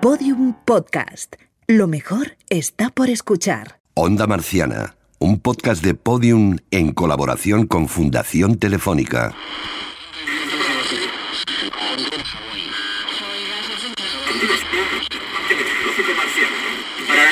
Podium Podcast. Lo mejor está por escuchar. Onda Marciana, un podcast de Podium en colaboración con Fundación Telefónica.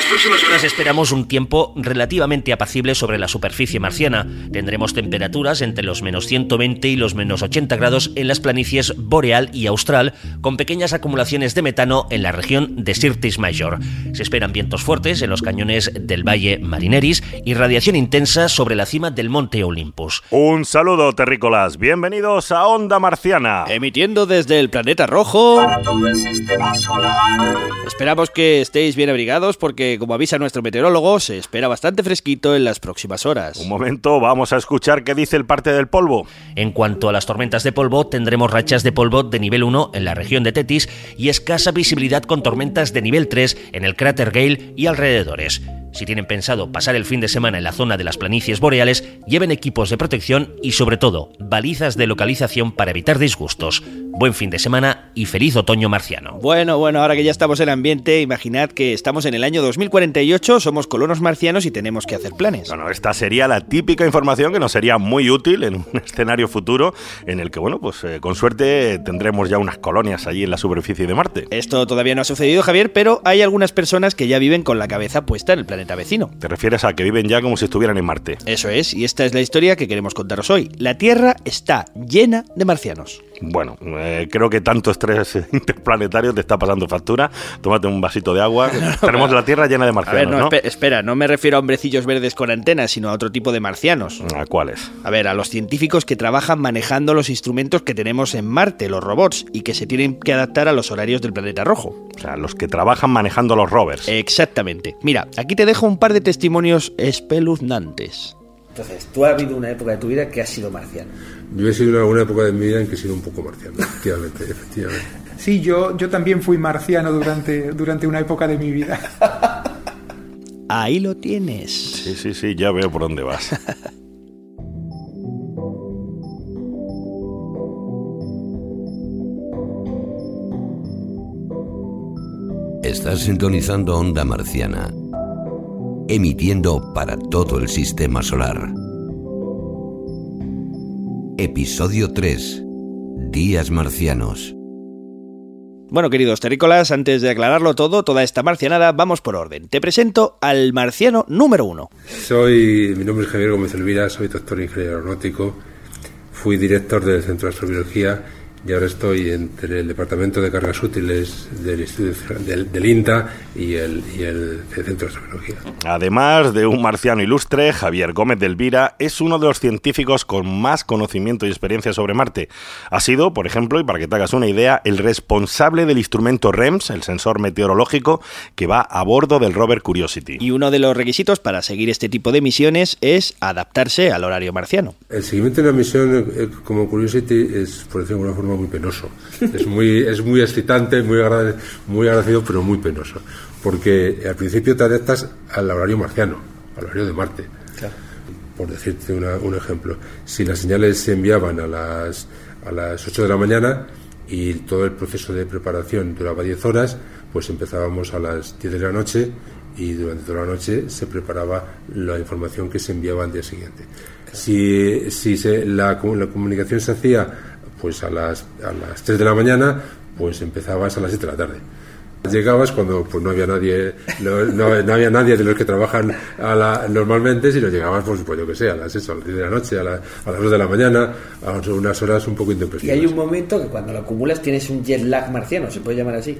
Próximas horas esperamos un tiempo relativamente apacible sobre la superficie marciana. Tendremos temperaturas entre los menos 120 y los menos 80 grados en las planicies boreal y austral, con pequeñas acumulaciones de metano en la región de Sirtis Major. Se esperan vientos fuertes en los cañones del Valle Marineris y radiación intensa sobre la cima del Monte Olympus. Un saludo, terrícolas. Bienvenidos a Onda Marciana. Emitiendo desde el planeta rojo. Esperamos que estéis bien abrigados porque, como avisa nuestro meteorólogo, se espera bastante fresquito en las próximas horas. Un momento, vamos a escuchar qué dice el parte del polvo. En cuanto a las tormentas de polvo, tendremos rachas de polvo de nivel 1 en la región de Tetis y escasa visibilidad con tormentas de nivel 3 en el cráter Gale y alrededores. Si tienen pensado pasar el fin de semana en la zona de las planicies boreales, lleven equipos de protección y sobre todo balizas de localización para evitar disgustos. Buen fin de semana y feliz otoño marciano. Bueno, bueno, ahora que ya estamos en ambiente, imaginad que estamos en el año 2048, somos colonos marcianos y tenemos que hacer planes. Bueno, esta sería la típica información que nos sería muy útil en un escenario futuro en el que, bueno, pues eh, con suerte tendremos ya unas colonias allí en la superficie de Marte. Esto todavía no ha sucedido, Javier, pero hay algunas personas que ya viven con la cabeza puesta en el planeta vecino. ¿Te refieres a que viven ya como si estuvieran en Marte? Eso es, y esta es la historia que queremos contaros hoy. La Tierra está llena de marcianos. Bueno, eh, creo que tanto estrés interplanetario te está pasando factura. Tómate un vasito de agua. Tenemos la Tierra llena de A marcianos, ver, no, ¿no? espe- espera, no me refiero a hombrecillos verdes con antenas, sino a otro tipo de marcianos. ¿A cuáles? A ver, a los científicos que trabajan manejando los instrumentos que tenemos en Marte, los robots, y que se tienen que adaptar a los horarios del planeta rojo. O sea, los que trabajan manejando los rovers. Exactamente. Mira, aquí te dejo un par de testimonios espeluznantes. Entonces, tú has habido una época de tu vida que has sido marciano. Yo he sido en alguna época de mi vida en que he sido un poco marciano, efectivamente, efectivamente. Sí, yo, yo también fui marciano durante, durante una época de mi vida. Ahí lo tienes. Sí, sí, sí, ya veo por dónde vas. Estás sintonizando Onda Marciana, emitiendo para todo el sistema solar. Episodio 3. Días marcianos. Bueno, queridos terrícolas, antes de aclararlo todo, toda esta marcianada, vamos por orden. Te presento al marciano número uno. Soy, mi nombre es Javier Gómez Elvira, soy doctor en ingeniero aeronáutico, fui director del Centro de Astrobiología y ahora estoy entre el Departamento de Cargas Útiles del, Instituto, del, del INTA y el, y el Centro de Astrobiología. Además de un marciano ilustre, Javier Gómez de Elvira es uno de los científicos con más conocimiento y experiencia sobre Marte. Ha sido, por ejemplo, y para que te hagas una idea, el responsable del instrumento REMS, el sensor meteorológico, que va a bordo del rover Curiosity. Y uno de los requisitos para seguir este tipo de misiones es adaptarse al horario marciano. El seguimiento de una misión eh, como Curiosity es, por decirlo de alguna forma, muy penoso. Es muy, es muy excitante, muy, agrade- muy agradecido, pero muy penoso. Porque al principio te adaptas al horario marciano, al horario de Marte. Por decirte una- un ejemplo, si las señales se enviaban a las, a las 8 de la mañana y todo el proceso de preparación duraba 10 horas, pues empezábamos a las 10 de la noche y durante toda la noche se preparaba la información que se enviaba al día siguiente. Si, si se- la, la comunicación se hacía pues a las, a las 3 de la mañana, pues empezabas a las 7 de la tarde. Llegabas cuando pues no había nadie no, no- no había nadie de los que trabajan a la- normalmente, sino llegabas pues, pues yo que sé, a las, eso, a las 10 de la noche, a, la- a las 2 de la mañana, a unas horas un poco Y intempestivas. hay un momento que cuando lo acumulas tienes un jet lag marciano, se puede llamar así.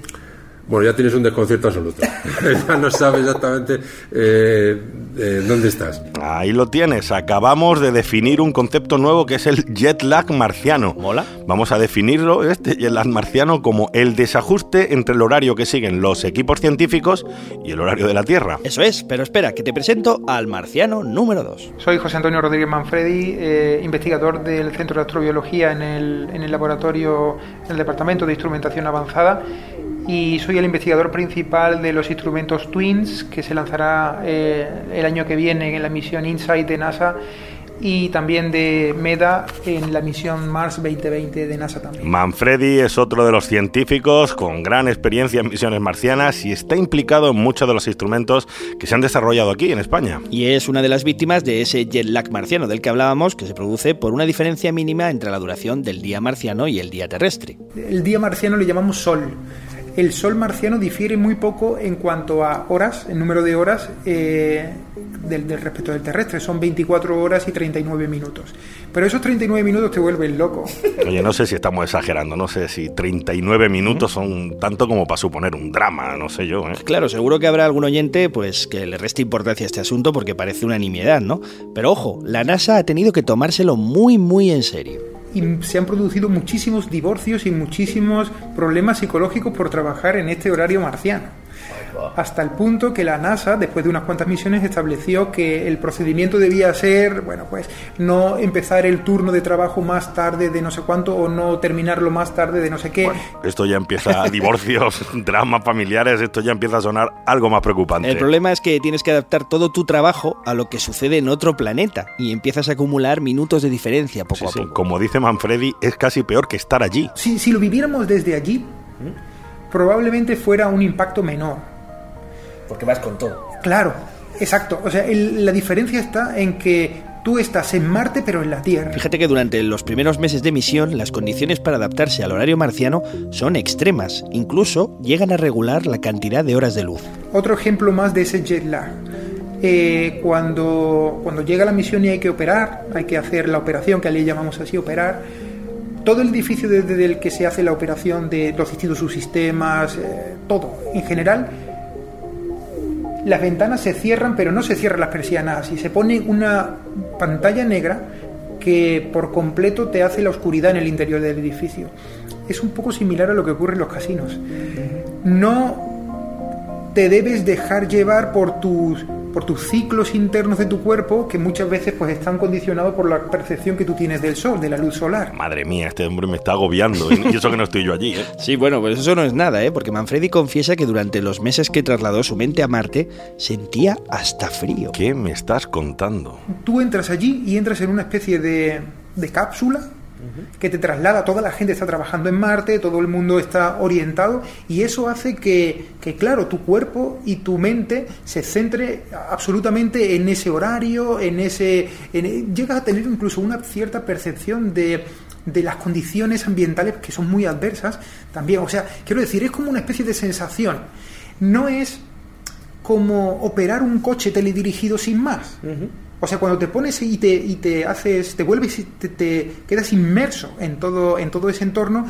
Bueno, ya tienes un desconcierto absoluto. ya no sabes exactamente eh, eh, dónde estás. Ahí lo tienes, acabamos de definir un concepto nuevo que es el jet lag marciano. ¿Mola? Vamos a definirlo, este jet lag marciano, como el desajuste entre el horario que siguen los equipos científicos y el horario de la Tierra. Eso es, pero espera, que te presento al marciano número 2. Soy José Antonio Rodríguez Manfredi, eh, investigador del Centro de Astrobiología en el, en el laboratorio, en el Departamento de Instrumentación Avanzada y soy el investigador principal de los instrumentos TWINS que se lanzará eh, el año que viene en la misión InSight de NASA y también de MEDA en la misión Mars 2020 de NASA también. Manfredi es otro de los científicos con gran experiencia en misiones marcianas y está implicado en muchos de los instrumentos que se han desarrollado aquí en España. Y es una de las víctimas de ese jet lag marciano del que hablábamos, que se produce por una diferencia mínima entre la duración del día marciano y el día terrestre. El día marciano le llamamos Sol el Sol marciano difiere muy poco en cuanto a horas, el número de horas eh, del, del, respecto del terrestre. Son 24 horas y 39 minutos. Pero esos 39 minutos te vuelven loco. Oye, no sé si estamos exagerando, no sé si 39 minutos son tanto como para suponer un drama, no sé yo. ¿eh? Claro, seguro que habrá algún oyente pues que le reste importancia a este asunto porque parece una nimiedad, ¿no? Pero ojo, la NASA ha tenido que tomárselo muy, muy en serio y se han producido muchísimos divorcios y muchísimos problemas psicológicos por trabajar en este horario marciano hasta el punto que la NASA, después de unas cuantas misiones, estableció que el procedimiento debía ser, bueno, pues no empezar el turno de trabajo más tarde de no sé cuánto o no terminarlo más tarde de no sé qué. Bueno, esto ya empieza a divorcios, dramas familiares, esto ya empieza a sonar algo más preocupante. El problema es que tienes que adaptar todo tu trabajo a lo que sucede en otro planeta y empiezas a acumular minutos de diferencia poco sí, a poco. Sí. Como dice Manfredi, es casi peor que estar allí. Si, si lo viviéramos desde allí, probablemente fuera un impacto menor porque vas con todo. Claro, exacto. O sea, el, la diferencia está en que tú estás en Marte pero en la Tierra. Fíjate que durante los primeros meses de misión las condiciones para adaptarse al horario marciano son extremas, incluso llegan a regular la cantidad de horas de luz. Otro ejemplo más de ese jet lag. Eh, cuando, cuando llega la misión y hay que operar, hay que hacer la operación que le llamamos así, operar, todo el edificio desde el que se hace la operación de los distintos subsistemas, eh, todo en general, las ventanas se cierran, pero no se cierran las persianas y se pone una pantalla negra que por completo te hace la oscuridad en el interior del edificio. Es un poco similar a lo que ocurre en los casinos. No te debes dejar llevar por tus por tus ciclos internos de tu cuerpo que muchas veces pues están condicionados por la percepción que tú tienes del sol, de la luz solar. Madre mía, este hombre me está agobiando ¿eh? y eso que no estoy yo allí. ¿eh? Sí, bueno, pues eso no es nada, ¿eh? porque Manfredi confiesa que durante los meses que trasladó su mente a Marte sentía hasta frío. ¿Qué me estás contando? Tú entras allí y entras en una especie de, de cápsula que te traslada, toda la gente está trabajando en Marte, todo el mundo está orientado y eso hace que, que, claro, tu cuerpo y tu mente se centre absolutamente en ese horario, en ese... Llegas a tener incluso una cierta percepción de, de las condiciones ambientales que son muy adversas también. O sea, quiero decir, es como una especie de sensación. No es como operar un coche teledirigido sin más. O sea, cuando te pones y te, y te haces, te vuelves y te, te, quedas inmerso en todo, en todo ese entorno,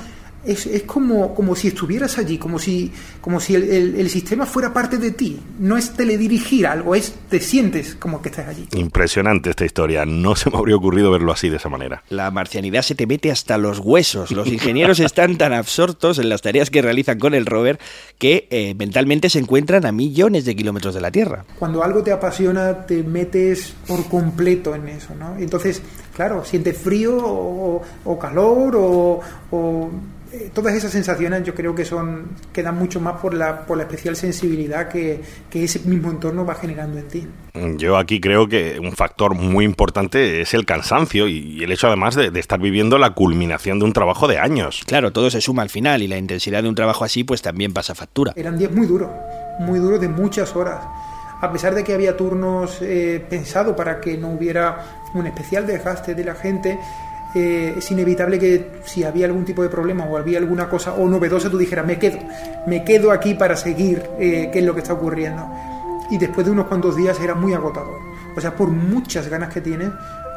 es, es como, como si estuvieras allí, como si, como si el, el, el, sistema fuera parte de ti. No es teledirigir algo, es te sientes como que estás allí. Impresionante esta historia. No se me habría ocurrido verlo así de esa manera. La marcianidad se te mete hasta los huesos. Los ingenieros están tan absortos en las tareas que realizan con el rover que eh, mentalmente se encuentran a millones de kilómetros de la Tierra. Cuando algo te apasiona, te metes por completo en eso, ¿no? Entonces, claro, sientes frío o, o calor o, o eh, todas esas sensaciones yo creo que son quedan mucho más por la, por la especial sensibilidad que, que, ese mismo entorno va generando en ti. Yo aquí creo que un factor muy importante es el cansancio y el hecho además de, de, estar viviendo la culminación de un trabajo de años. Claro, todo se suma al final y la intensidad de un trabajo así pues también pasa factura. Eran días muy duros, muy duros de muchas horas. A pesar de que había turnos eh, pensados para que no hubiera un especial desgaste de la gente, eh, es inevitable que si había algún tipo de problema o había alguna cosa o novedosa, tú dijeras, me quedo, me quedo aquí para seguir eh, qué es lo que está ocurriendo. Y después de unos cuantos días era muy agotador. O sea, por muchas ganas que tienes,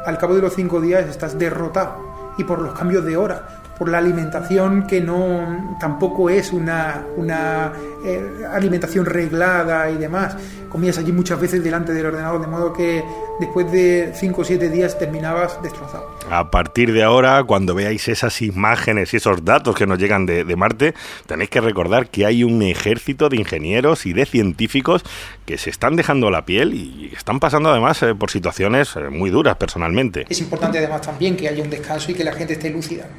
al cabo de los cinco días estás derrotado. Y por los cambios de hora, por la alimentación que no tampoco es una, una eh, alimentación reglada y demás. Comías allí muchas veces delante del ordenador, de modo que después de 5 o 7 días terminabas destrozado. A partir de ahora, cuando veáis esas imágenes y esos datos que nos llegan de, de Marte, tenéis que recordar que hay un ejército de ingenieros y de científicos que se están dejando la piel y están pasando además eh, por situaciones eh, muy duras personalmente. Es importante además también que haya un descanso y que la gente esté lúcida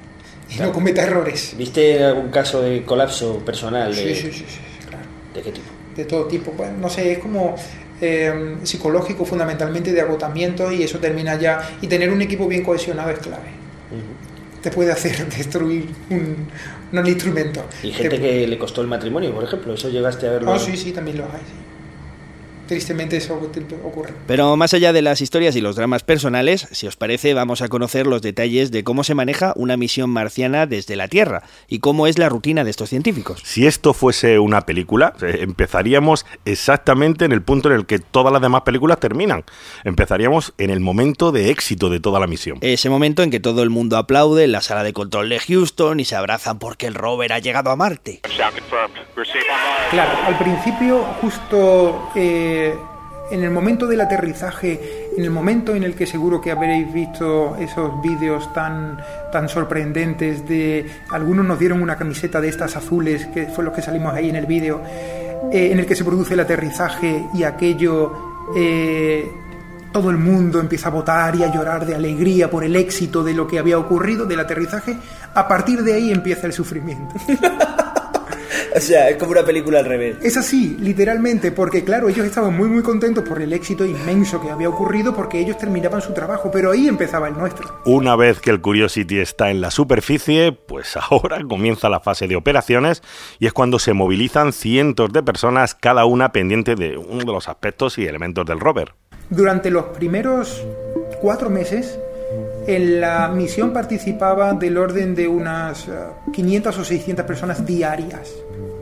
y claro. no cometa errores. ¿Viste algún caso de colapso personal? De, sí, sí, sí, sí, claro. ¿De qué tipo? De todo tipo. Bueno, no sé, es como eh, psicológico fundamentalmente de agotamiento y eso termina ya y tener un equipo bien cohesionado es clave te puede hacer destruir un, un instrumento y gente Te- que le costó el matrimonio por ejemplo eso llegaste a verlo Ah, sí, sí, también los hay, sí. Tristemente eso ocurre. Pero más allá de las historias y los dramas personales, si os parece, vamos a conocer los detalles de cómo se maneja una misión marciana desde la Tierra y cómo es la rutina de estos científicos. Si esto fuese una película, eh, empezaríamos exactamente en el punto en el que todas las demás películas terminan. Empezaríamos en el momento de éxito de toda la misión. Ese momento en que todo el mundo aplaude en la sala de control de Houston y se abrazan porque el rover ha llegado a Marte. Claro, al principio, justo eh, en el momento del aterrizaje, en el momento en el que seguro que habréis visto esos vídeos tan, tan sorprendentes de... Algunos nos dieron una camiseta de estas azules, que fue los que salimos ahí en el vídeo, eh, en el que se produce el aterrizaje y aquello... eh, todo el mundo empieza a votar y a llorar de alegría por el éxito de lo que había ocurrido del aterrizaje. A partir de ahí empieza el sufrimiento. O sea, es como una película al revés. Es así, literalmente, porque claro, ellos estaban muy muy contentos por el éxito inmenso que había ocurrido porque ellos terminaban su trabajo, pero ahí empezaba el nuestro. Una vez que el Curiosity está en la superficie, pues ahora comienza la fase de operaciones y es cuando se movilizan cientos de personas, cada una pendiente de uno de los aspectos y elementos del rover. Durante los primeros cuatro meses, en la misión participaba del orden de unas eh, 500 o 600 personas diarias,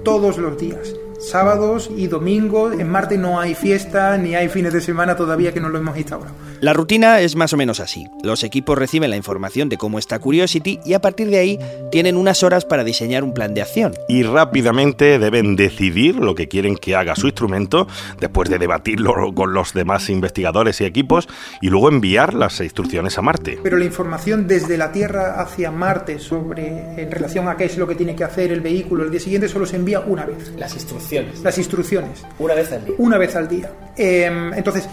todos los días. Sábados y domingos, en Marte no hay fiesta ni hay fines de semana todavía que no lo hemos instaurado. La rutina es más o menos así. Los equipos reciben la información de cómo está Curiosity y a partir de ahí tienen unas horas para diseñar un plan de acción. Y rápidamente deben decidir lo que quieren que haga su instrumento, después de debatirlo con los demás investigadores y equipos, y luego enviar las instrucciones a Marte. Pero la información desde la Tierra hacia Marte sobre en relación a qué es lo que tiene que hacer el vehículo el día siguiente solo se envía una vez. Las instrucciones. Las instrucciones. Una vez al día. Una vez al día. Eh, entonces,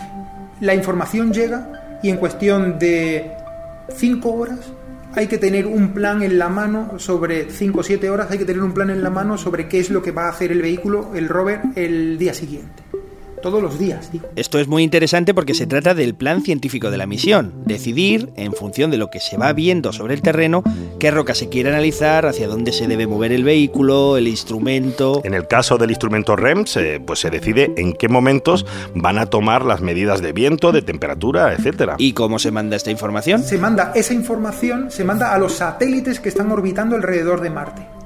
la información llega y en cuestión de cinco horas hay que tener un plan en la mano sobre 5 o 7 horas, hay que tener un plan en la mano sobre qué es lo que va a hacer el vehículo, el rover, el día siguiente. Todos los días, digo. Esto es muy interesante porque se trata del plan científico de la misión, decidir, en función de lo que se va viendo sobre el terreno, qué roca se quiere analizar, hacia dónde se debe mover el vehículo, el instrumento. En el caso del instrumento REMS, eh, pues se decide en qué momentos van a tomar las medidas de viento, de temperatura, etcétera. ¿Y cómo se manda esta información? Se manda esa información, se manda a los satélites que están orbitando alrededor de Marte.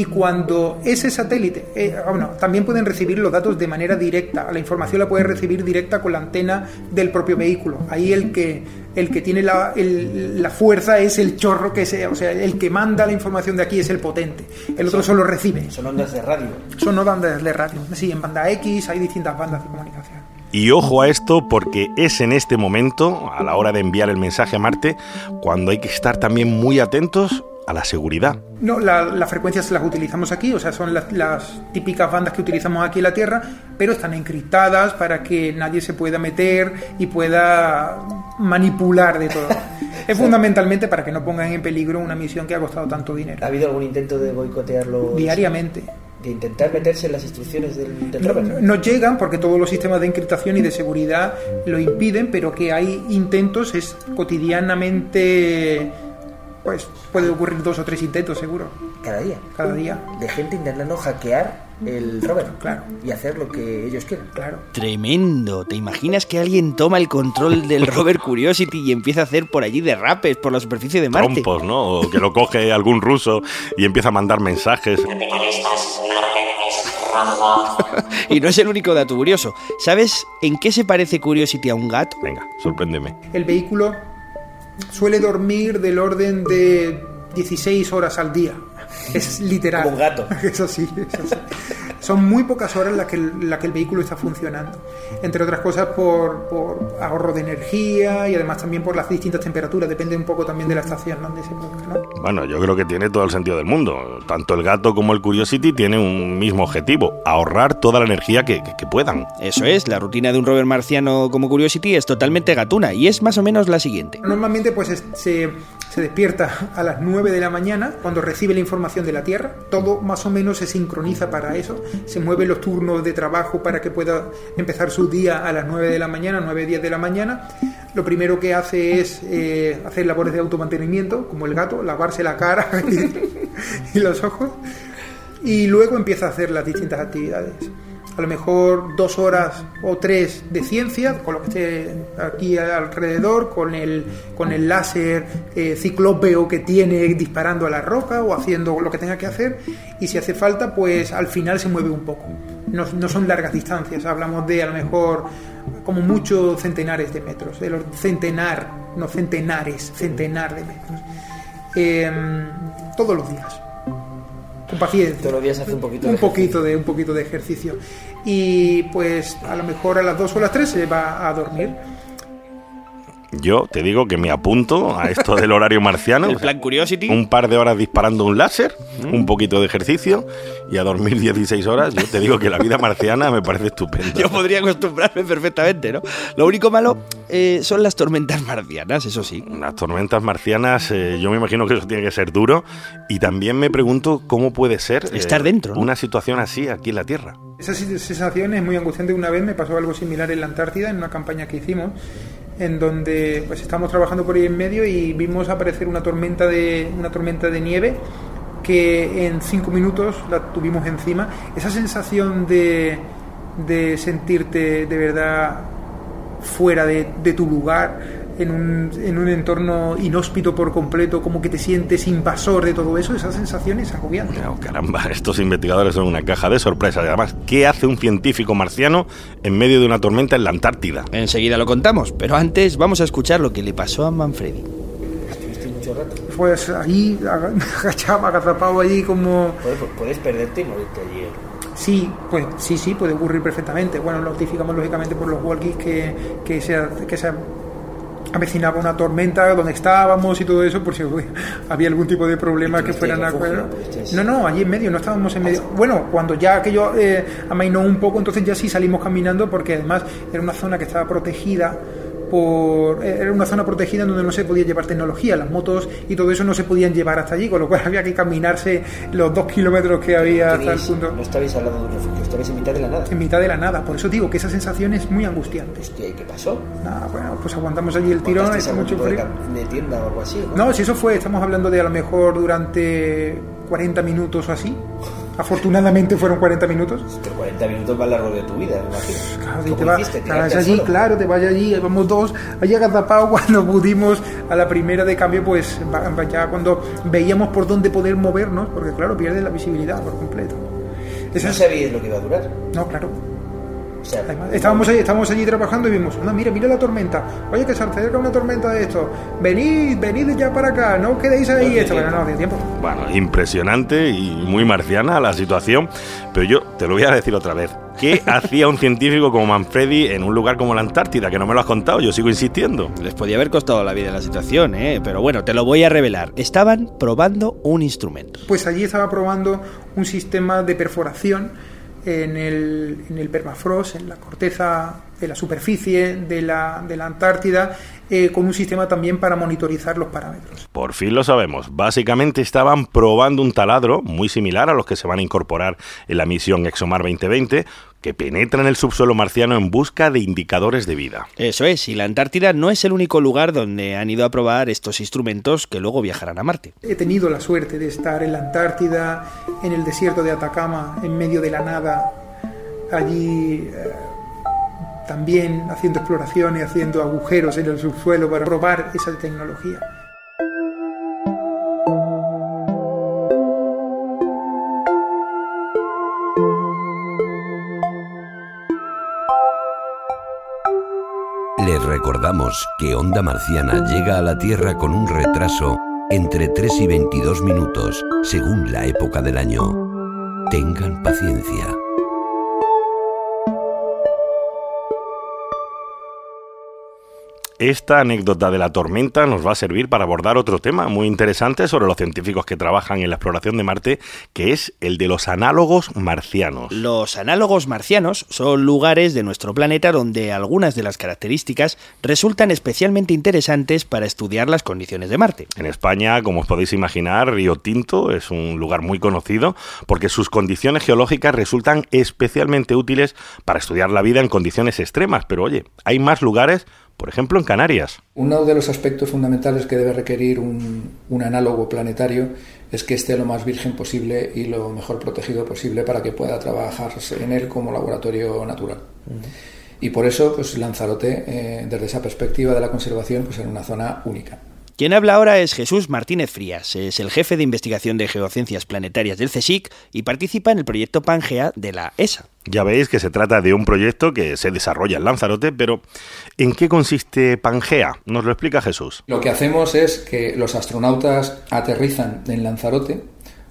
Y cuando ese satélite, eh, bueno, también pueden recibir los datos de manera directa, la información la puede recibir directa con la antena del propio vehículo. Ahí el que, el que tiene la, el- la fuerza es el chorro que sea, o sea, el que manda la información de aquí es el potente, el otro solo recibe. Son ondas de radio. Son no bandas de radio, sí, en banda X hay distintas bandas de comunicación. Y ojo a esto porque es en este momento, a la hora de enviar el mensaje a Marte, cuando hay que estar también muy atentos a la seguridad. No, la- las frecuencias las utilizamos aquí, o sea, son las, las típicas bandas que utilizamos aquí en la Tierra, pero están encriptadas para que nadie se pueda meter y pueda manipular de todo. es fundamentalmente para que no pongan en peligro una misión que ha costado tanto dinero. ¿Ha habido algún intento de boicotearlo? Diariamente. De intentar meterse en las instrucciones del, del no llegan porque todos los sistemas de encriptación y de seguridad lo impiden, pero que hay intentos es cotidianamente, pues puede ocurrir dos o tres intentos seguro, Cada día. cada día. De gente intentando hackear el rover. Claro. Y hacer lo que ellos quieren. Claro. Tremendo. ¿Te imaginas que alguien toma el control del rover Curiosity y empieza a hacer por allí derrapes por la superficie de Marte? Trompos, ¿no? O que lo coge algún ruso y empieza a mandar mensajes. Y no es el único dato curioso. ¿Sabes en qué se parece Curiosity a un gato? Venga, sorpréndeme. El vehículo suele dormir del orden de 16 horas al día. Es literal. Como un gato. Eso sí, eso sí. Son muy pocas horas las que, el, la que el vehículo está funcionando. Entre otras cosas por, por ahorro de energía y además también por las distintas temperaturas. Depende un poco también de la estación donde se ponga. ¿no? Bueno, yo creo que tiene todo el sentido del mundo. Tanto el gato como el Curiosity tienen un mismo objetivo, ahorrar toda la energía que, que- que puedan. Eso es, la rutina de un rover marciano como Curiosity es totalmente gatuna y es más o menos la siguiente. Normalmente pues es- se, se despierta a las 9 de la mañana cuando recibe la información de la Tierra. Todo más o menos se sincroniza para eso. Se mueven los turnos de trabajo para que pueda empezar su día a las 9 de la mañana, 9, 10 de la mañana. Lo primero que hace es eh, hacer labores de automantenimiento, como el gato, lavarse la cara y, y los ojos, y luego empieza a hacer las distintas actividades a lo mejor dos horas o tres de ciencia, con lo que esté aquí alrededor, con el, con el láser eh, ciclópeo que tiene disparando a la roca o haciendo lo que tenga que hacer, y si hace falta, pues al final se mueve un poco. No, no son largas distancias, hablamos de a lo mejor como muchos centenares de metros, de los centenar, no centenares, centenar de metros. Em, todos los días paciencia. Todos los días hace un poquito un de poquito de un poquito de ejercicio y pues a lo mejor a las 2 o a las 3 se va a dormir. Yo te digo que me apunto a esto del horario marciano. El plan Curiosity. Un par de horas disparando un láser, un poquito de ejercicio y a dormir 16 horas. Yo te digo que la vida marciana me parece estupenda. Yo podría acostumbrarme perfectamente, ¿no? Lo único malo eh, son las tormentas marcianas, eso sí. Las tormentas marcianas, eh, yo me imagino que eso tiene que ser duro. Y también me pregunto cómo puede ser eh, Estar dentro, ¿no? una situación así aquí en la Tierra. Esa sensación es muy angustiante. Una vez me pasó algo similar en la Antártida, en una campaña que hicimos, en donde pues estábamos trabajando por ahí en medio y vimos aparecer una tormenta de, una tormenta de nieve que en cinco minutos la tuvimos encima. Esa sensación de, de sentirte de verdad fuera de, de tu lugar, en un, en un entorno inhóspito por completo, como que te sientes invasor de todo eso, esa sensación es agobiante. Oh, caramba, estos investigadores son una caja de sorpresas. Y además, ¿qué hace un científico marciano en medio de una tormenta en la Antártida? Enseguida lo contamos, pero antes vamos a escuchar lo que le pasó a Manfredi. Estuviste mucho rato. Pues ahí, aga- agachado, agazapado allí como... Joder, pues puedes perderte y morirte allí. ¿eh? Sí, pues sí, sí, puede ocurrir perfectamente. Bueno, notificamos lógicamente por los walkies que, que, se, que se avecinaba una tormenta donde estábamos y todo eso, por si uy, había algún tipo de problema ¿Y que fueran a. No, no, allí en medio, no estábamos en medio. Bueno, cuando ya aquello eh, amainó un poco, entonces ya sí salimos caminando porque además era una zona que estaba protegida por eh, era una zona protegida donde no se podía llevar tecnología, las motos y todo eso no se podían llevar hasta allí, con lo cual había que caminarse los dos kilómetros que había hasta el punto No estabais al lado de un refugio, estabais en mitad de la nada. en mitad de la nada. Por eso digo que esa sensación es muy angustiante. Hostia, ¿y qué pasó? Nada, bueno, pues aguantamos allí el tirón, ¿Montasteis hace algún mucho de, frío. de tienda o algo así? ¿no? No, si eso fue, estamos hablando de a lo mejor durante 40 minutos o así. Afortunadamente fueron 40 minutos. Pero 40 minutos más largo de tu vida, me imagino. Claro, y ¿Cómo te hiciste? te vas ¿Tirarte al allí, claro, te vas allí, vamos dos, allí agazapado cuando pudimos a la primera de cambio, pues va- va- ya cuando veíamos por dónde poder movernos, porque claro, pierdes la visibilidad por completo. Esa No sabíais lo que iba a durar. no, claro. Además, estábamos allí, estábamos allí trabajando y vimos, no, mira, mira la tormenta. Oye, que se acerca una tormenta de esto. Venid, venid ya para acá, no os quedéis ahí. Esto, bueno, no, hace tiempo. Bueno, impresionante y muy marciana la situación, pero yo te lo voy a decir otra vez. ¿Qué hacía un científico como Manfredi en un lugar como la Antártida? Que no me lo has contado, yo sigo insistiendo. Les podía haber costado la vida la situación, ¿eh? Pero bueno, te lo voy a revelar. Estaban probando un instrumento. Pues allí estaba probando un sistema de perforación en el, en el permafrost, en la corteza de la superficie de la, de la Antártida, eh, con un sistema también para monitorizar los parámetros. Por fin lo sabemos. Básicamente estaban probando un taladro muy similar a los que se van a incorporar en la misión ExoMar 2020, que penetra en el subsuelo marciano en busca de indicadores de vida. Eso es, y la Antártida no es el único lugar donde han ido a probar estos instrumentos que luego viajarán a Marte. He tenido la suerte de estar en la Antártida, en el desierto de Atacama, en medio de la nada, allí eh, también haciendo exploraciones, haciendo agujeros en el subsuelo para probar esa tecnología. Les recordamos que Onda Marciana llega a la Tierra con un retraso entre 3 y 22 minutos, según la época del año. Tengan paciencia. Esta anécdota de la tormenta nos va a servir para abordar otro tema muy interesante sobre los científicos que trabajan en la exploración de Marte, que es el de los análogos marcianos. Los análogos marcianos son lugares de nuestro planeta donde algunas de las características resultan especialmente interesantes para estudiar las condiciones de Marte. En España, como os podéis imaginar, Río Tinto es un lugar muy conocido porque sus condiciones geológicas resultan especialmente útiles para estudiar la vida en condiciones extremas. Pero oye, hay más lugares por ejemplo en Canarias. Uno de los aspectos fundamentales que debe requerir un, análogo planetario es que esté lo más virgen posible y lo mejor protegido posible para que pueda trabajarse en él como laboratorio natural. Y por eso, pues Lanzarote, eh, desde esa perspectiva de la conservación, pues era una zona única. Quien habla ahora es Jesús Martínez Frías, es el jefe de investigación de geociencias planetarias del CSIC y participa en el proyecto Pangea de la ESA. Ya veis que se trata de un proyecto que se desarrolla en Lanzarote, pero ¿en qué consiste Pangea? Nos lo explica Jesús. Lo que hacemos es que los astronautas aterrizan en Lanzarote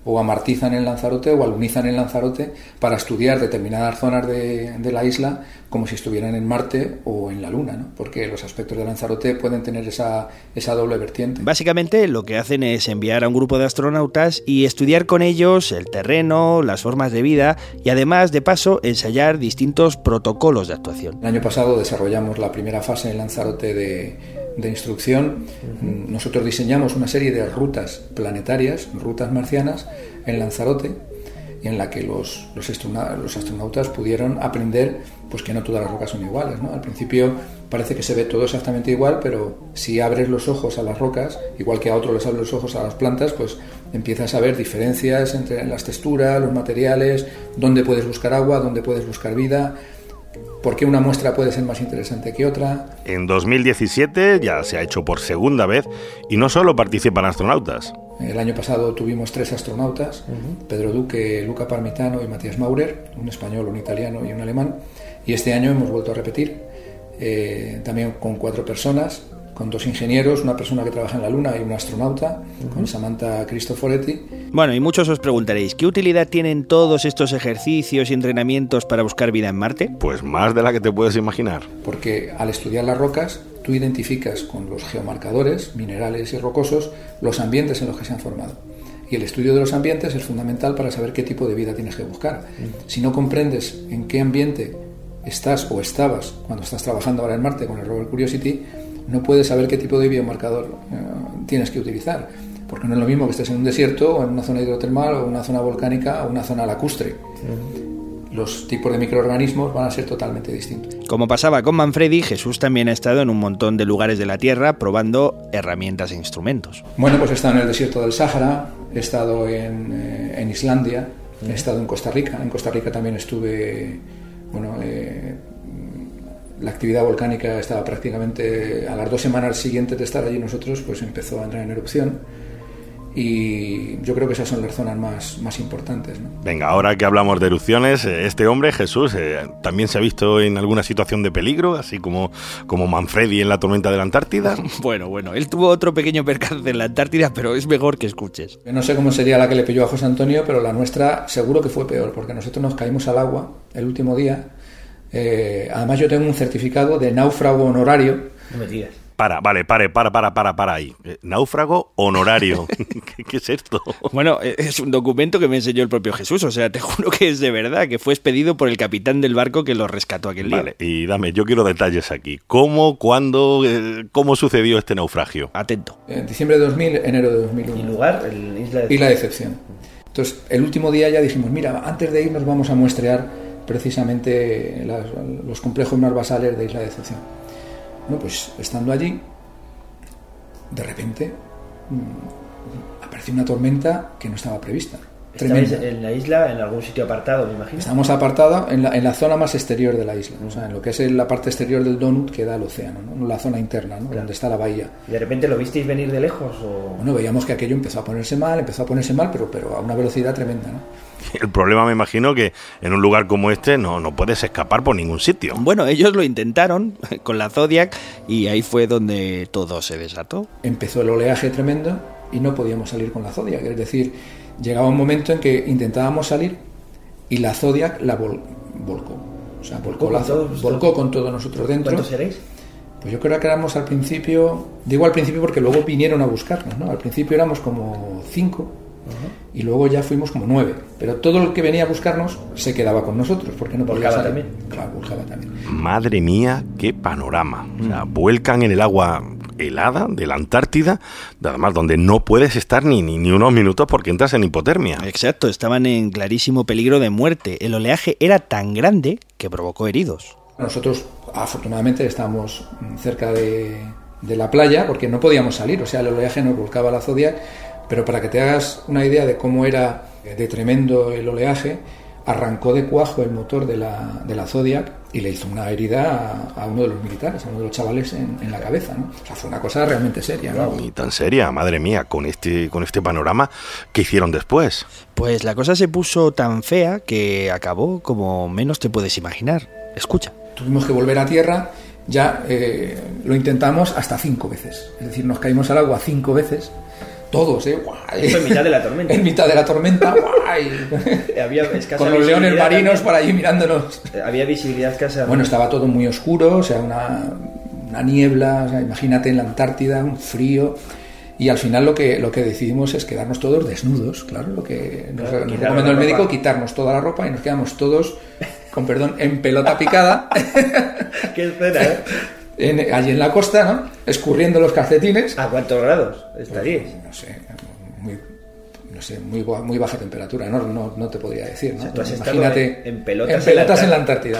o amartizan en Lanzarote o alunizan en Lanzarote para estudiar determinadas zonas de, la isla como si estuvieran en Marte o en la Luna, ¿no? porque los aspectos de Lanzarote pueden tener esa, esa doble vertiente. Básicamente lo que hacen es enviar a un grupo de astronautas y estudiar con ellos el terreno, las formas de vida y además de paso ensayar distintos protocolos de actuación. El año pasado desarrollamos la primera fase en Lanzarote de de instrucción, nosotros diseñamos una serie de rutas planetarias, rutas marcianas, en Lanzarote, en la que los, los, astronautas pudieron aprender pues que no todas las rocas son iguales. Al principio parece que se ve todo exactamente igual, pero si abres los ojos a las rocas, igual que a otros les abres los ojos a las plantas, pues empiezas a ver diferencias entre las texturas, los materiales, dónde puedes buscar agua, dónde puedes buscar vida. ¿Por qué una muestra puede ser más interesante que otra? En 2017 ya se ha hecho por segunda vez y no solo participan astronautas. El año pasado tuvimos tres astronautas, Pedro Duque, Luca Parmitano y Matías Maurer, un español, un italiano y un alemán. Y este año hemos vuelto a repetir, eh, también con cuatro personas, con dos ingenieros, una persona que trabaja en la Luna y un astronauta, con Samantha Cristoforetti. Bueno, y muchos os preguntaréis, ¿qué utilidad tienen todos estos ejercicios y entrenamientos para buscar vida en Marte? Pues más de la que te puedes imaginar. Porque al estudiar las rocas, tú identificas con los geomarcadores, minerales y rocosos, los ambientes en los que se han formado. Y el estudio de los ambientes es fundamental para saber qué tipo de vida tienes que buscar. Si no comprendes en qué ambiente estás o estabas cuando estás trabajando ahora en Marte con el rover Curiosity, no puedes saber qué tipo de biomarcador eh, tienes que utilizar, porque no es lo mismo que estés en un desierto o en una zona hidrotermal o una zona volcánica o una zona lacustre. Los tipos de microorganismos van a ser totalmente distintos. Como pasaba con Manfredi, Jesús también ha estado en un montón de lugares de la Tierra probando herramientas e instrumentos. Bueno, pues he estado en el desierto del Sáhara, he estado en, eh, Islandia, he estado en Costa Rica. En Costa Rica también estuve bueno, eh, la actividad volcánica estaba prácticamente a las dos semanas siguientes de estar allí nosotros, pues empezó a entrar en erupción y yo creo que esas son las zonas más, más importantes. Venga, ahora que hablamos de erupciones, eh, este hombre, Jesús, eh, también se ha visto en alguna situación de peligro, así como, como Manfredi en la tormenta de la Antártida. bueno, bueno, él tuvo otro pequeño percance en la Antártida, pero es mejor que escuches. no sé cómo sería la que le pilló a José Antonio, pero la nuestra seguro que fue peor, porque nosotros nos caímos al agua el último día eh, además, yo tengo un certificado de náufrago honorario. No me digas. Para, vale, pare, para, para, para, para ahí. Eh, náufrago honorario. ¿Qué, es esto? Bueno, eh, es un documento que me enseñó el propio Jesús, o sea, te juro que es de verdad, que fue expedido por el capitán del barco que lo rescató aquel día. Vale, y dame, yo quiero detalles aquí. ¿Cómo, cuándo, cómo sucedió este naufragio? Atento. En diciembre de 2000, enero de 2001. ¿Y lugar? El Isla de... Isla de Excepción. Entonces, el último día ya dijimos, mira, antes de irnos vamos a muestrear precisamente los complejos más basales de Isla de Excepción. Bueno, pues estando allí, de repente mm, apareció una tormenta que no estaba prevista. ¿Estáis en la isla, en algún sitio apartado, me imagino? Estamos apartados en la, en la zona más exterior de la isla, o sea, en lo que es la parte exterior del donut que da al océano, ¿no? la zona interna, ¿no? donde está la bahía. ¿Y de repente lo visteis venir de lejos? O... Bueno, veíamos que aquello empezó a ponerse mal, empezó a ponerse mal, pero, pero a una velocidad tremenda. ¿no? El problema me imagino que en un lugar como este no, no puedes escapar por ningún sitio. Bueno, ellos lo intentaron con la Zodiac y ahí fue donde todo se desató. Empezó el oleaje tremendo y no podíamos salir con la Zodiac, es decir, llegaba un momento en que intentábamos salir y la Zodiac la volcó. O sea, volcó, con, volcó con todos nosotros dentro. ¿Cuántos seréis? Pues yo creo que éramos al principio, digo al principio porque luego vinieron a buscarnos, ¿no? Al principio éramos como cinco y luego ya fuimos como nueve. Pero todo el que venía a buscarnos se quedaba con nosotros porque no podía Volcaba salir. también. Claro, volcaba también. Madre mía, qué panorama. O sea, vuelcan en el agua helada de la Antártida, además donde no puedes estar ni, ni, ni unos minutos porque entras en hipotermia. Exacto, estaban en clarísimo peligro de muerte. El oleaje era tan grande que provocó heridos. Nosotros, afortunadamente, estábamos cerca de, de la playa porque no podíamos salir, o sea, el oleaje nos volcaba la Zodiac, pero para que te hagas una idea de cómo era de tremendo el oleaje, arrancó de cuajo el motor de la, de la Zodiac y le hizo una herida a, a uno de los militares, a uno de los chavales en, en la cabeza, ¿no? O sea, fue una cosa realmente seria, ¿no? Ni tan seria, madre mía, con este, con este panorama, ¿qué hicieron después? Pues la cosa se puso tan fea que acabó como menos te puedes imaginar. Escucha. Tuvimos que volver a tierra, ya eh, lo intentamos hasta cinco veces, es decir, nos caímos al agua cinco veces, todos, ¿eh? Guay. Fue en mitad de la tormenta. En mitad de la tormenta, guay. Había Con los leones marinos por ahí mirándonos. Había visibilidad escasa. Bueno, estaba todo muy oscuro, o sea, una, una niebla, o sea, imagínate en la Antártida, un frío. Y al final lo que, lo que decidimos es quedarnos todos desnudos, claro, lo que nos, Claro, nos quitar recomendó el médico, ropa. quitarnos toda la ropa y nos quedamos todos, con perdón, en pelota picada, Qué escena, ¿eh? en- allí en la costa, ¿no? Escurriendo los calcetines. ¿A cuántos grados estaríais? No sé, muy, no sé, muy, muy baja temperatura, no, no, no te podría decir, ¿no? sea, tú has estado Imagínate en- en pelotas en, pelotas en la Antártida.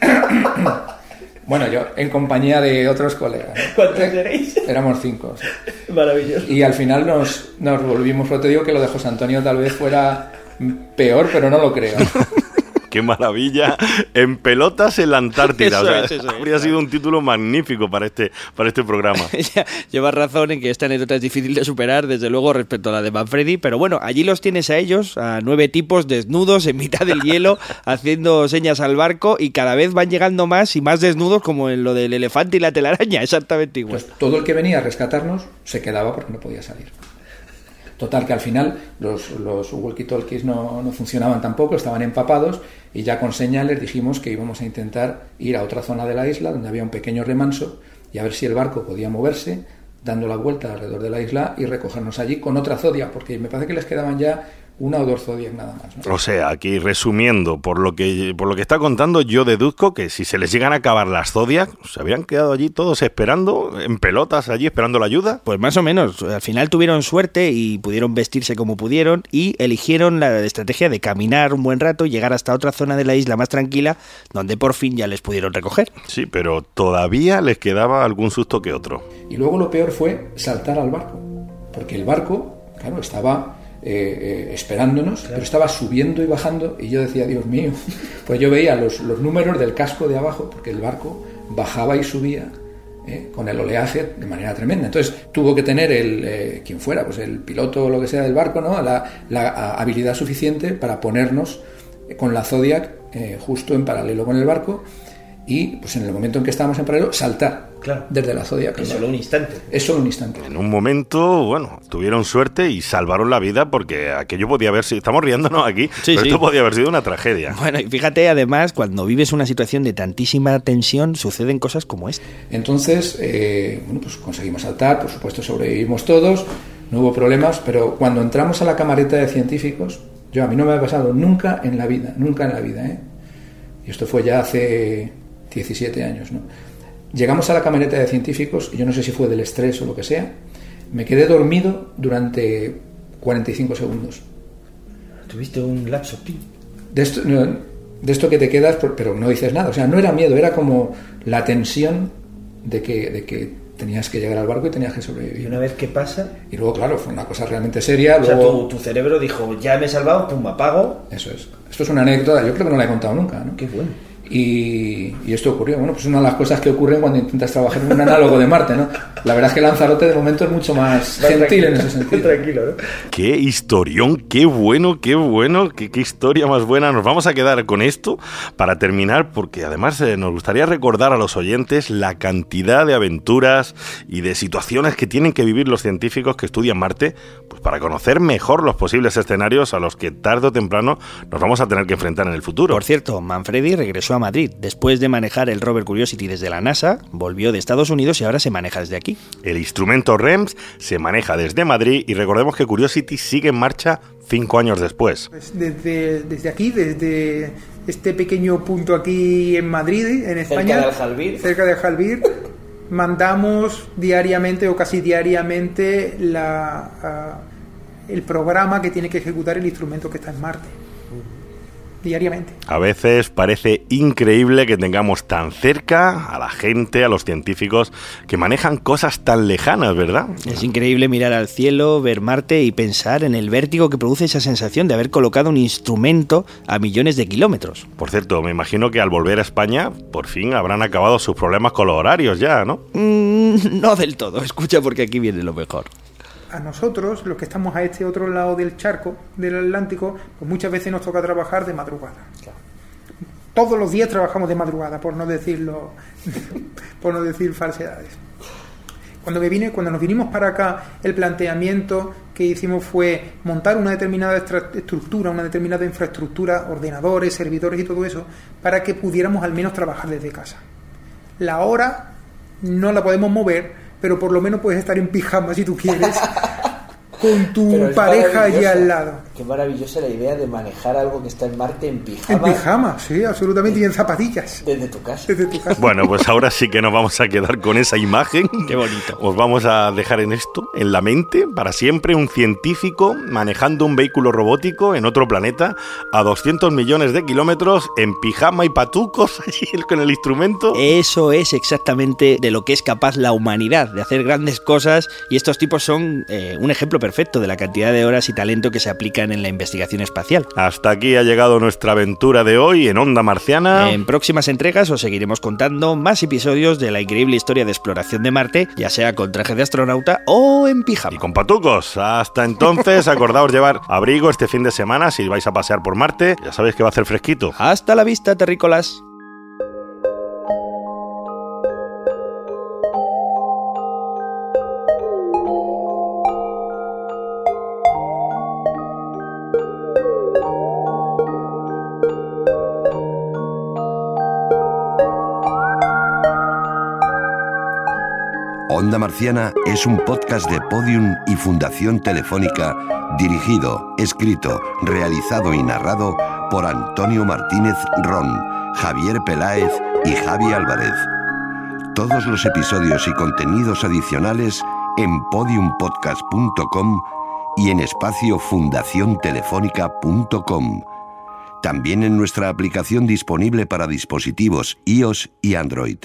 bueno, yo en compañía de otros colegas. ¿Cuántos erais? Éramos cinco. sí. Maravilloso. Y al final nos, nos volvimos, pero te digo que lo de José Antonio tal vez fuera peor, pero no lo creo. ¡Qué maravilla! En pelotas en la Antártida. Eso O sea, es, eso es. habría sido un título magnífico para este, para este programa. Llevas razón en que esta anécdota es difícil de superar, desde luego, respecto a la de Manfredi, pero bueno, allí los tienes a ellos, a nueve tipos desnudos en mitad del hielo, haciendo señas al barco y cada vez van llegando más y más desnudos, como en lo del elefante y la telaraña, exactamente igual. Pues todo el que venía a rescatarnos se quedaba porque no podía salir. Total, que al final los, los walkie-talkies no, no funcionaban tampoco, estaban empapados y ya con señales dijimos que íbamos a intentar ir a otra zona de la isla donde había un pequeño remanso y a ver si el barco podía moverse dando la vuelta alrededor de la isla y recogernos allí con otra zodia, porque me parece que les quedaban ya una o dos zodias nada más. ¿no? O sea, aquí resumiendo, por lo que por lo que está contando, yo deduzco que si se les llegan a acabar las zodiac, se habrían quedado allí todos esperando, en pelotas allí, esperando la ayuda. Pues más o menos, al final tuvieron suerte y pudieron vestirse como pudieron y eligieron la estrategia de caminar un buen rato y llegar hasta otra zona de la isla más tranquila, donde por fin ya les pudieron recoger. Sí, pero todavía les quedaba algún susto que otro. Y luego lo peor fue saltar al barco, porque el barco, claro, estaba eh, eh, esperándonos, pero estaba subiendo y bajando y yo decía, Dios mío, pues yo veía los, los números del casco de abajo, porque el barco bajaba y subía. eh, con el oleaje de manera tremenda. Entonces tuvo que tener el eh, quien fuera, pues el piloto o lo que sea del barco, ¿no? La, la habilidad suficiente para ponernos con la Zodiac eh, justo en paralelo con el barco y pues en el momento en que estábamos en paralelo saltar Claro. desde la Zodiac. Que al solo un instante. Es solo un instante. En un momento, bueno, tuvieron suerte y salvaron la vida porque aquello podía haber sido, estamos riéndonos aquí, Sí, pero sí. esto podía haber sido una tragedia. Bueno, y fíjate, además, cuando vives una situación de tantísima tensión, suceden cosas como esta. Entonces, eh, bueno, pues conseguimos saltar, por supuesto sobrevivimos todos, no hubo problemas, pero cuando entramos a la camareta de científicos, yo a mí no me ha pasado nunca en la vida, nunca en la vida, ¿eh? Y esto fue ya hace 17 años, ¿no? Llegamos a la camareta de científicos, y yo no sé si fue del estrés o lo que sea, me quedé dormido durante 45 segundos. Tuviste un lapso. De esto, de esto que te quedas, pero no dices nada. O sea, no era miedo, era como la tensión de que, de que tenías que llegar al barco y tenías que Y sobrevivir. una vez que pasa, Y luego, claro, fue una cosa realmente seria. o sea, Luego, tu, tu cerebro dijo, ya me he salvado, pum, apago. Eso es. Esto es una anécdota, yo creo que no la he contado nunca. ¿no? Qué bueno. Y, y esto ocurrió. Bueno, pues una de las cosas que ocurren cuando intentas trabajar en un análogo de Marte, ¿no? La verdad es que Lanzarote de momento es mucho más gentil tranquilo, en ese sentido. Tranquilo, ¿no? Qué historión, qué bueno, qué bueno, qué, qué historia más buena. Nos vamos a quedar con esto para terminar, porque además eh, nos gustaría recordar a los oyentes la cantidad de aventuras y de situaciones que tienen que vivir los científicos que estudian Marte, pues para conocer mejor los posibles escenarios a los que tarde o temprano nos vamos a tener que enfrentar en el futuro. Por cierto, Manfredi regresó regresó a Madrid. Después de manejar el rover Curiosity desde la NASA, volvió de Estados Unidos y ahora se maneja desde aquí. El instrumento REMS se maneja desde Madrid y recordemos que Curiosity sigue en marcha cinco años después. Pues desde, desde aquí, desde este pequeño punto aquí en Madrid, en España, Cerca de Aljalbir. cerca mandamos diariamente o casi diariamente la, el programa que tiene que ejecutar el instrumento que está en Marte. Diariamente. A veces parece increíble que tengamos tan cerca a la gente, a los científicos, que manejan cosas tan lejanas, ¿verdad? Es increíble mirar al cielo, ver Marte y pensar en el vértigo que produce esa sensación de haber colocado un instrumento a millones de kilómetros. Por cierto, me imagino que al volver a España, por fin habrán acabado sus problemas con los horarios ya, ¿no? Mm, no del todo, escucha porque aquí viene lo mejor. A nosotros, los que estamos a este otro lado del charco, del Atlántico, pues muchas veces nos toca trabajar de madrugada. Todos los días trabajamos de madrugada, por no decirlo, por no decir falsedades. Cuando me vine, cuando nos vinimos para acá, el planteamiento que hicimos fue montar una determinada estructura, una determinada infraestructura, ordenadores, servidores y todo eso, para que pudiéramos al menos trabajar desde casa. La hora no la podemos mover, pero por lo menos puedes estar en pijama si tú quieres, con tu pareja allí al lado. Qué maravillosa la idea de manejar algo que está en Marte en pijama. En pijama, sí, absolutamente, y en zapatillas. Desde tu casa. Desde tu casa. Bueno, pues ahora sí que nos vamos a quedar con esa imagen. Qué bonito. Os vamos a dejar en esto, en la mente, para siempre, un científico manejando un vehículo robótico en otro planeta a 200 millones de kilómetros en pijama y patucos allí con el instrumento. Eso es exactamente de lo que es capaz la humanidad, de hacer grandes cosas y estos tipos son eh, un ejemplo perfecto de la cantidad de horas y talento que se aplican en la investigación espacial. Hasta aquí ha llegado nuestra aventura de hoy en Onda Marciana. En próximas entregas os seguiremos contando más episodios de la increíble historia de exploración de Marte, ya sea con traje de astronauta o en Y pijama. con patucos. Hasta entonces, acordaos llevar abrigo este fin de semana si vais a pasear por Marte. Ya sabéis que va a hacer fresquito. Hasta la vista, terrícolas. Es un podcast de Podium y Fundación Telefónica dirigido, escrito, realizado y narrado por Antonio Martínez Ron, Javier Peláez y Javi Álvarez. Todos los episodios y contenidos adicionales en podiumpodcast.com y en espacio fundaciontelefónica.com. También en nuestra aplicación disponible para dispositivos iOS y Android.